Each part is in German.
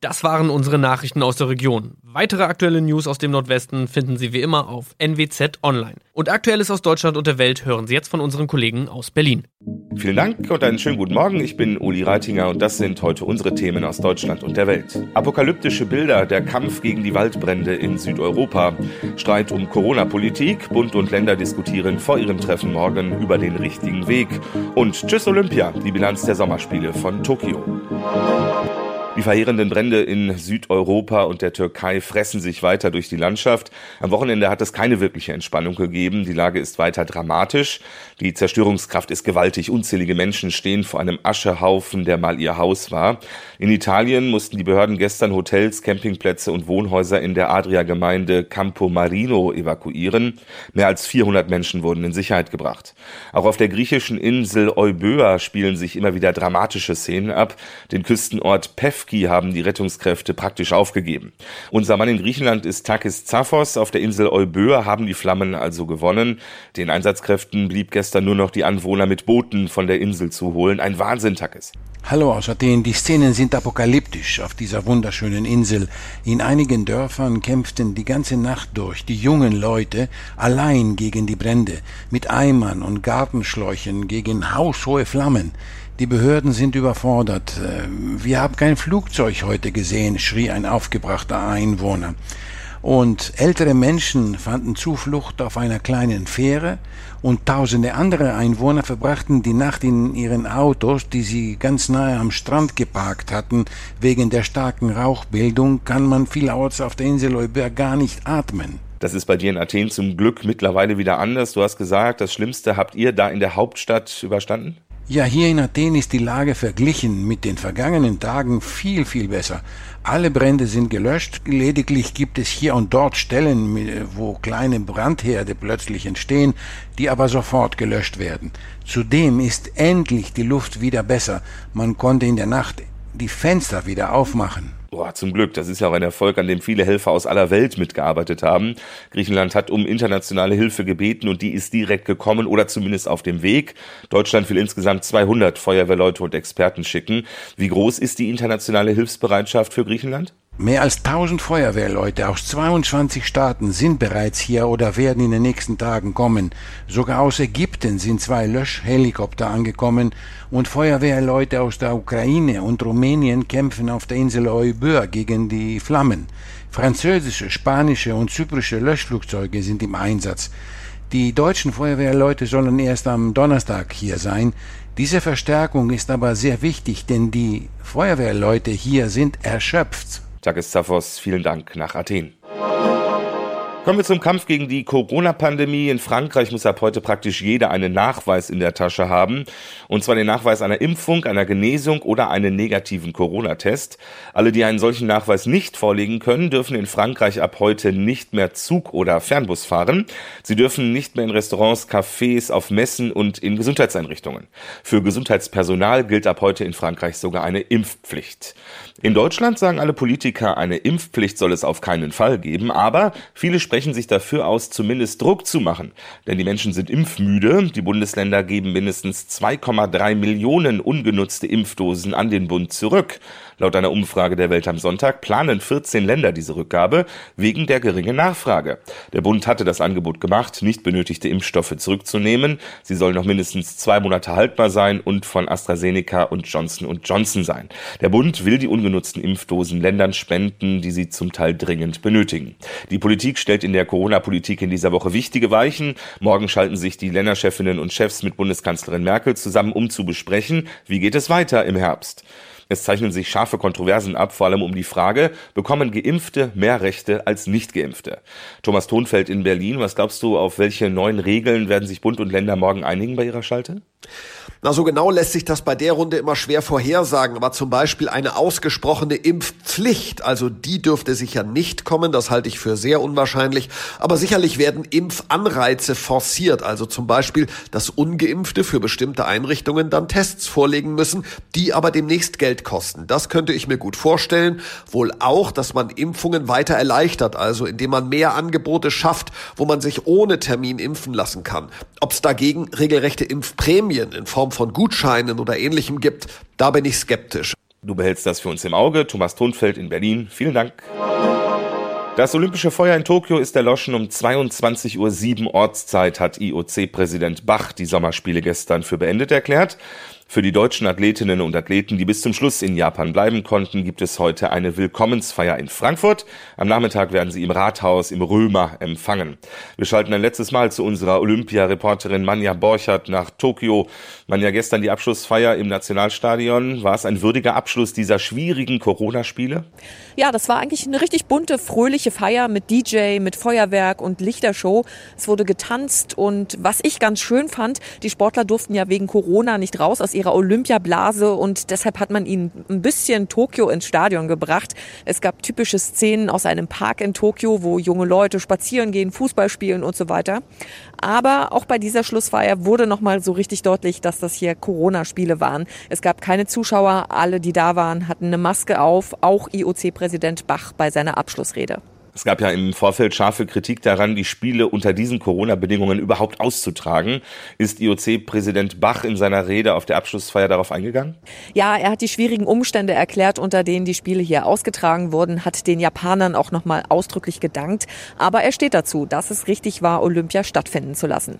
Das waren unsere Nachrichten aus der Region. Weitere aktuelle News aus dem Nordwesten finden Sie wie immer auf NWZ Online. Und Aktuelles aus Deutschland und der Welt hören Sie jetzt von unseren Kollegen aus Berlin. Vielen Dank und einen schönen guten Morgen. Ich bin Uli Reitinger und das sind heute unsere Themen aus Deutschland und der Welt. Apokalyptische Bilder, der Kampf gegen die Waldbrände in Südeuropa, Streit um Corona-Politik, Bund und Länder diskutieren vor ihrem Treffen morgen über den richtigen Weg. Und Tschüss Olympia, die Bilanz der Sommerspiele von Tokio. Die verheerenden Brände in Südeuropa und der Türkei fressen sich weiter durch die Landschaft. Am Wochenende hat es keine wirkliche Entspannung gegeben. Die Lage ist weiter dramatisch. Die Zerstörungskraft ist gewaltig. Unzählige Menschen stehen vor einem Aschehaufen, der mal ihr Haus war. In Italien mussten die Behörden gestern Hotels, Campingplätze und Wohnhäuser in der Adria-Gemeinde Campo Marino evakuieren. Mehr als 400 Menschen wurden in Sicherheit gebracht. Auch auf der griechischen Insel Euböa spielen sich immer wieder dramatische Szenen ab. Den Küstenort Pef Lewski haben die Rettungskräfte praktisch aufgegeben. Unser Mann in Griechenland ist Takis Zaphos. Auf der Insel Euböa haben die Flammen also gewonnen. Den Einsatzkräften blieb gestern nur noch die Anwohner mit Booten von der Insel zu holen. Ein Wahnsinn, Takis. Hallo aus Athen. Die Szenen sind apokalyptisch auf dieser wunderschönen Insel. In einigen Dörfern kämpften die ganze Nacht durch die jungen Leute allein gegen die Brände, mit Eimern und Gartenschläuchen gegen haushohe Flammen. Die Behörden sind überfordert. Äh, wir haben kein Flugzeug heute gesehen, schrie ein aufgebrachter Einwohner. Und ältere Menschen fanden Zuflucht auf einer kleinen Fähre und tausende andere Einwohner verbrachten die Nacht in ihren Autos, die sie ganz nahe am Strand geparkt hatten. Wegen der starken Rauchbildung kann man vielerorts auf der Insel Euber gar nicht atmen. Das ist bei dir in Athen zum Glück mittlerweile wieder anders. Du hast gesagt, das Schlimmste habt ihr da in der Hauptstadt überstanden? Ja, hier in Athen ist die Lage verglichen mit den vergangenen Tagen viel, viel besser. Alle Brände sind gelöscht, lediglich gibt es hier und dort Stellen, wo kleine Brandherde plötzlich entstehen, die aber sofort gelöscht werden. Zudem ist endlich die Luft wieder besser. Man konnte in der Nacht die Fenster wieder aufmachen. Boah, zum Glück. Das ist ja auch ein Erfolg, an dem viele Helfer aus aller Welt mitgearbeitet haben. Griechenland hat um internationale Hilfe gebeten und die ist direkt gekommen oder zumindest auf dem Weg. Deutschland will insgesamt 200 Feuerwehrleute und Experten schicken. Wie groß ist die internationale Hilfsbereitschaft für Griechenland? Mehr als 1000 Feuerwehrleute aus 22 Staaten sind bereits hier oder werden in den nächsten Tagen kommen. Sogar aus Ägypten sind zwei Löschhelikopter angekommen und Feuerwehrleute aus der Ukraine und Rumänien kämpfen auf der Insel Euböa gegen die Flammen. Französische, spanische und zyprische Löschflugzeuge sind im Einsatz. Die deutschen Feuerwehrleute sollen erst am Donnerstag hier sein. Diese Verstärkung ist aber sehr wichtig, denn die Feuerwehrleute hier sind erschöpft. Takis Zafos, vielen Dank nach Athen. Kommen wir zum Kampf gegen die Corona-Pandemie. In Frankreich muss ab heute praktisch jeder einen Nachweis in der Tasche haben. Und zwar den Nachweis einer Impfung, einer Genesung oder einen negativen Corona-Test. Alle, die einen solchen Nachweis nicht vorlegen können, dürfen in Frankreich ab heute nicht mehr Zug oder Fernbus fahren. Sie dürfen nicht mehr in Restaurants, Cafés, auf Messen und in Gesundheitseinrichtungen. Für Gesundheitspersonal gilt ab heute in Frankreich sogar eine Impfpflicht. In Deutschland sagen alle Politiker, eine Impfpflicht soll es auf keinen Fall geben, aber viele sprechen sprechen sich dafür aus, zumindest Druck zu machen. Denn die Menschen sind impfmüde. Die Bundesländer geben mindestens 2,3 Millionen ungenutzte Impfdosen an den Bund zurück. Laut einer Umfrage der Welt am Sonntag planen 14 Länder diese Rückgabe wegen der geringen Nachfrage. Der Bund hatte das Angebot gemacht, nicht benötigte Impfstoffe zurückzunehmen. Sie sollen noch mindestens zwei Monate haltbar sein und von AstraZeneca und Johnson Johnson sein. Der Bund will die ungenutzten Impfdosen Ländern spenden, die sie zum Teil dringend benötigen. Die Politik stellt in der Corona-Politik in dieser Woche wichtige Weichen. Morgen schalten sich die Länderchefinnen und Chefs mit Bundeskanzlerin Merkel zusammen, um zu besprechen, wie geht es weiter im Herbst. Es zeichnen sich scharfe Kontroversen ab, vor allem um die Frage, bekommen Geimpfte mehr Rechte als Nicht-Geimpfte? Thomas Thonfeld in Berlin, was glaubst du, auf welche neuen Regeln werden sich Bund und Länder morgen einigen bei ihrer Schalte? Na, so genau lässt sich das bei der Runde immer schwer vorhersagen, aber zum Beispiel eine ausgesprochene Impfpflicht, also die dürfte sicher nicht kommen, das halte ich für sehr unwahrscheinlich, aber sicherlich werden Impfanreize forciert, also zum Beispiel, dass Ungeimpfte für bestimmte Einrichtungen dann Tests vorlegen müssen, die aber demnächst Geld kosten. Das könnte ich mir gut vorstellen, wohl auch, dass man Impfungen weiter erleichtert, also indem man mehr Angebote schafft, wo man sich ohne Termin impfen lassen kann. Ob es dagegen regelrechte Impfprämien in Form Form von Gutscheinen oder ähnlichem gibt, da bin ich skeptisch. Du behältst das für uns im Auge. Thomas Thunfeld in Berlin. Vielen Dank. Das Olympische Feuer in Tokio ist erloschen um 22.07 Uhr Ortszeit, hat IOC-Präsident Bach die Sommerspiele gestern für beendet erklärt. Für die deutschen Athletinnen und Athleten, die bis zum Schluss in Japan bleiben konnten, gibt es heute eine Willkommensfeier in Frankfurt. Am Nachmittag werden sie im Rathaus im Römer empfangen. Wir schalten ein letztes Mal zu unserer Olympia-Reporterin Manja Borchert nach Tokio. Manja, gestern die Abschlussfeier im Nationalstadion. War es ein würdiger Abschluss dieser schwierigen Corona-Spiele? Ja, das war eigentlich eine richtig bunte, fröhliche Feier mit DJ, mit Feuerwerk und Lichtershow. Es wurde getanzt und was ich ganz schön fand, die Sportler durften ja wegen Corona nicht raus aus ihrer Olympiablase und deshalb hat man ihnen ein bisschen Tokio ins Stadion gebracht. Es gab typische Szenen aus einem Park in Tokio, wo junge Leute spazieren gehen, Fußball spielen und so weiter. Aber auch bei dieser Schlussfeier wurde nochmal so richtig deutlich, dass das hier Corona-Spiele waren. Es gab keine Zuschauer, alle, die da waren, hatten eine Maske auf, auch IOC-Präsident Bach bei seiner Abschlussrede. Es gab ja im Vorfeld scharfe Kritik daran, die Spiele unter diesen Corona-Bedingungen überhaupt auszutragen. Ist IOC-Präsident Bach in seiner Rede auf der Abschlussfeier darauf eingegangen? Ja, er hat die schwierigen Umstände erklärt, unter denen die Spiele hier ausgetragen wurden, hat den Japanern auch nochmal ausdrücklich gedankt. Aber er steht dazu, dass es richtig war, Olympia stattfinden zu lassen.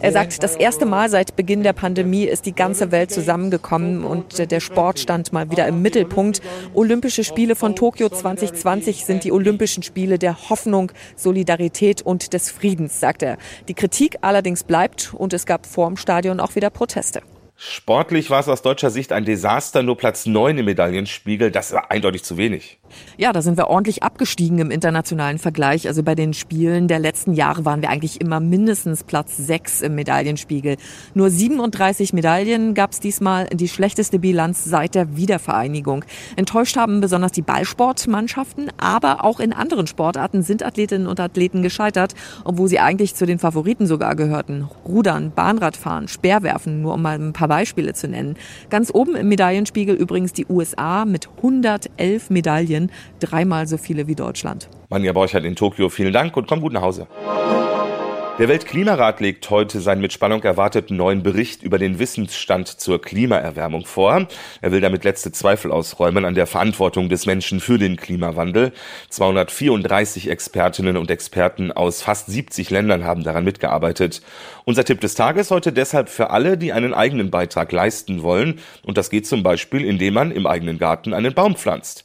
Er sagt, das erste Mal seit Beginn der Pandemie ist die ganze Welt zusammengekommen und der Sport stand mal wieder im Mittelpunkt. Olympische Spiele von Tokio 2020 sind die Olympischen Spiele der Hoffnung, Solidarität und des Friedens, sagt er. Die Kritik allerdings bleibt und es gab vor dem Stadion auch wieder Proteste. Sportlich war es aus deutscher Sicht ein Desaster, nur Platz 9 im Medaillenspiegel, das war eindeutig zu wenig. Ja, da sind wir ordentlich abgestiegen im internationalen Vergleich. Also bei den Spielen der letzten Jahre waren wir eigentlich immer mindestens Platz 6 im Medaillenspiegel. Nur 37 Medaillen gab es diesmal, die schlechteste Bilanz seit der Wiedervereinigung. Enttäuscht haben besonders die Ballsportmannschaften, aber auch in anderen Sportarten sind Athletinnen und Athleten gescheitert, obwohl sie eigentlich zu den Favoriten sogar gehörten. Rudern, Bahnradfahren, Speerwerfen, nur um mal ein paar paar Beispiele zu nennen. Ganz oben im Medaillenspiegel übrigens die USA mit 111 Medaillen, dreimal so viele wie Deutschland. Manja Borchert in Tokio, vielen Dank und komm gut nach Hause. Der Weltklimarat legt heute seinen mit Spannung erwarteten neuen Bericht über den Wissensstand zur Klimaerwärmung vor. Er will damit letzte Zweifel ausräumen an der Verantwortung des Menschen für den Klimawandel. 234 Expertinnen und Experten aus fast 70 Ländern haben daran mitgearbeitet. Unser Tipp des Tages heute deshalb für alle, die einen eigenen Beitrag leisten wollen. Und das geht zum Beispiel, indem man im eigenen Garten einen Baum pflanzt.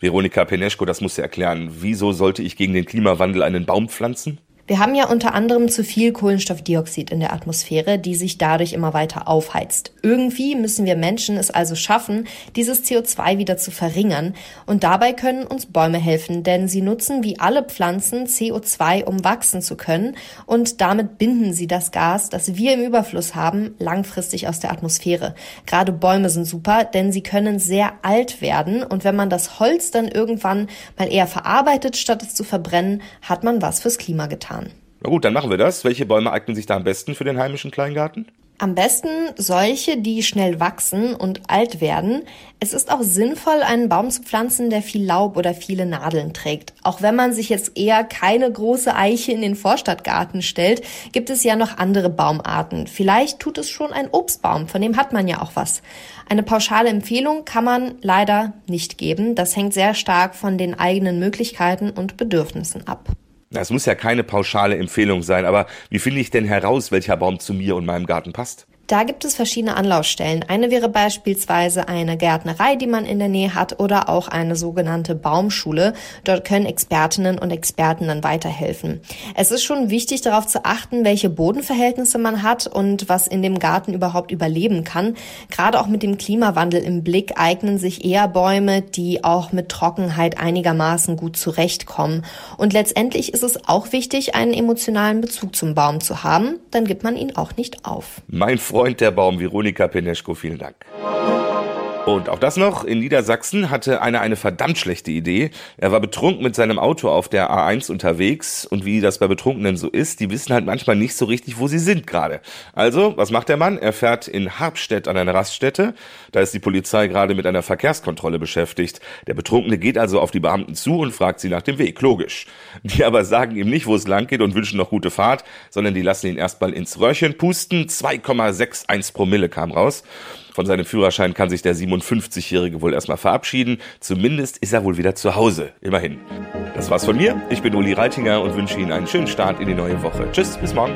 Veronika Peneschko, das muss ja erklären. Wieso sollte ich gegen den Klimawandel einen Baum pflanzen? Wir haben ja unter anderem zu viel Kohlenstoffdioxid in der Atmosphäre, die sich dadurch immer weiter aufheizt. Irgendwie müssen wir Menschen es also schaffen, dieses CO2 wieder zu verringern. Und dabei können uns Bäume helfen, denn sie nutzen wie alle Pflanzen CO2, um wachsen zu können. Und damit binden sie das Gas, das wir im Überfluss haben, langfristig aus der Atmosphäre. Gerade Bäume sind super, denn sie können sehr alt werden. Und wenn man das Holz dann irgendwann mal eher verarbeitet, statt es zu verbrennen, hat man was fürs Klima getan. Na gut, dann machen wir das. Welche Bäume eignen sich da am besten für den heimischen Kleingarten? Am besten solche, die schnell wachsen und alt werden. Es ist auch sinnvoll, einen Baum zu pflanzen, der viel Laub oder viele Nadeln trägt. Auch wenn man sich jetzt eher keine große Eiche in den Vorstadtgarten stellt, gibt es ja noch andere Baumarten. Vielleicht tut es schon ein Obstbaum, von dem hat man ja auch was. Eine pauschale Empfehlung kann man leider nicht geben. Das hängt sehr stark von den eigenen Möglichkeiten und Bedürfnissen ab. Das muss ja keine pauschale Empfehlung sein, aber wie finde ich denn heraus, welcher Baum zu mir und meinem Garten passt? Da gibt es verschiedene Anlaufstellen. Eine wäre beispielsweise eine Gärtnerei, die man in der Nähe hat, oder auch eine sogenannte Baumschule. Dort können Expertinnen und Experten dann weiterhelfen. Es ist schon wichtig darauf zu achten, welche Bodenverhältnisse man hat und was in dem Garten überhaupt überleben kann. Gerade auch mit dem Klimawandel im Blick eignen sich eher Bäume, die auch mit Trockenheit einigermaßen gut zurechtkommen. Und letztendlich ist es auch wichtig, einen emotionalen Bezug zum Baum zu haben. Dann gibt man ihn auch nicht auf. Mein Freund der Baum, Veronika Peneschko, vielen Dank. Und auch das noch, in Niedersachsen hatte einer eine verdammt schlechte Idee. Er war betrunken mit seinem Auto auf der A1 unterwegs und wie das bei Betrunkenen so ist, die wissen halt manchmal nicht so richtig, wo sie sind gerade. Also, was macht der Mann? Er fährt in Harpstedt an eine Raststätte. Da ist die Polizei gerade mit einer Verkehrskontrolle beschäftigt. Der Betrunkene geht also auf die Beamten zu und fragt sie nach dem Weg. Logisch. Die aber sagen ihm nicht, wo es lang geht und wünschen noch gute Fahrt, sondern die lassen ihn erstmal ins Röhrchen pusten. 2,61 Promille kam raus. Von seinem Führerschein kann sich der 57-Jährige wohl erstmal verabschieden. Zumindest ist er wohl wieder zu Hause. Immerhin. Das war's von mir. Ich bin Uli Reitinger und wünsche Ihnen einen schönen Start in die neue Woche. Tschüss, bis morgen.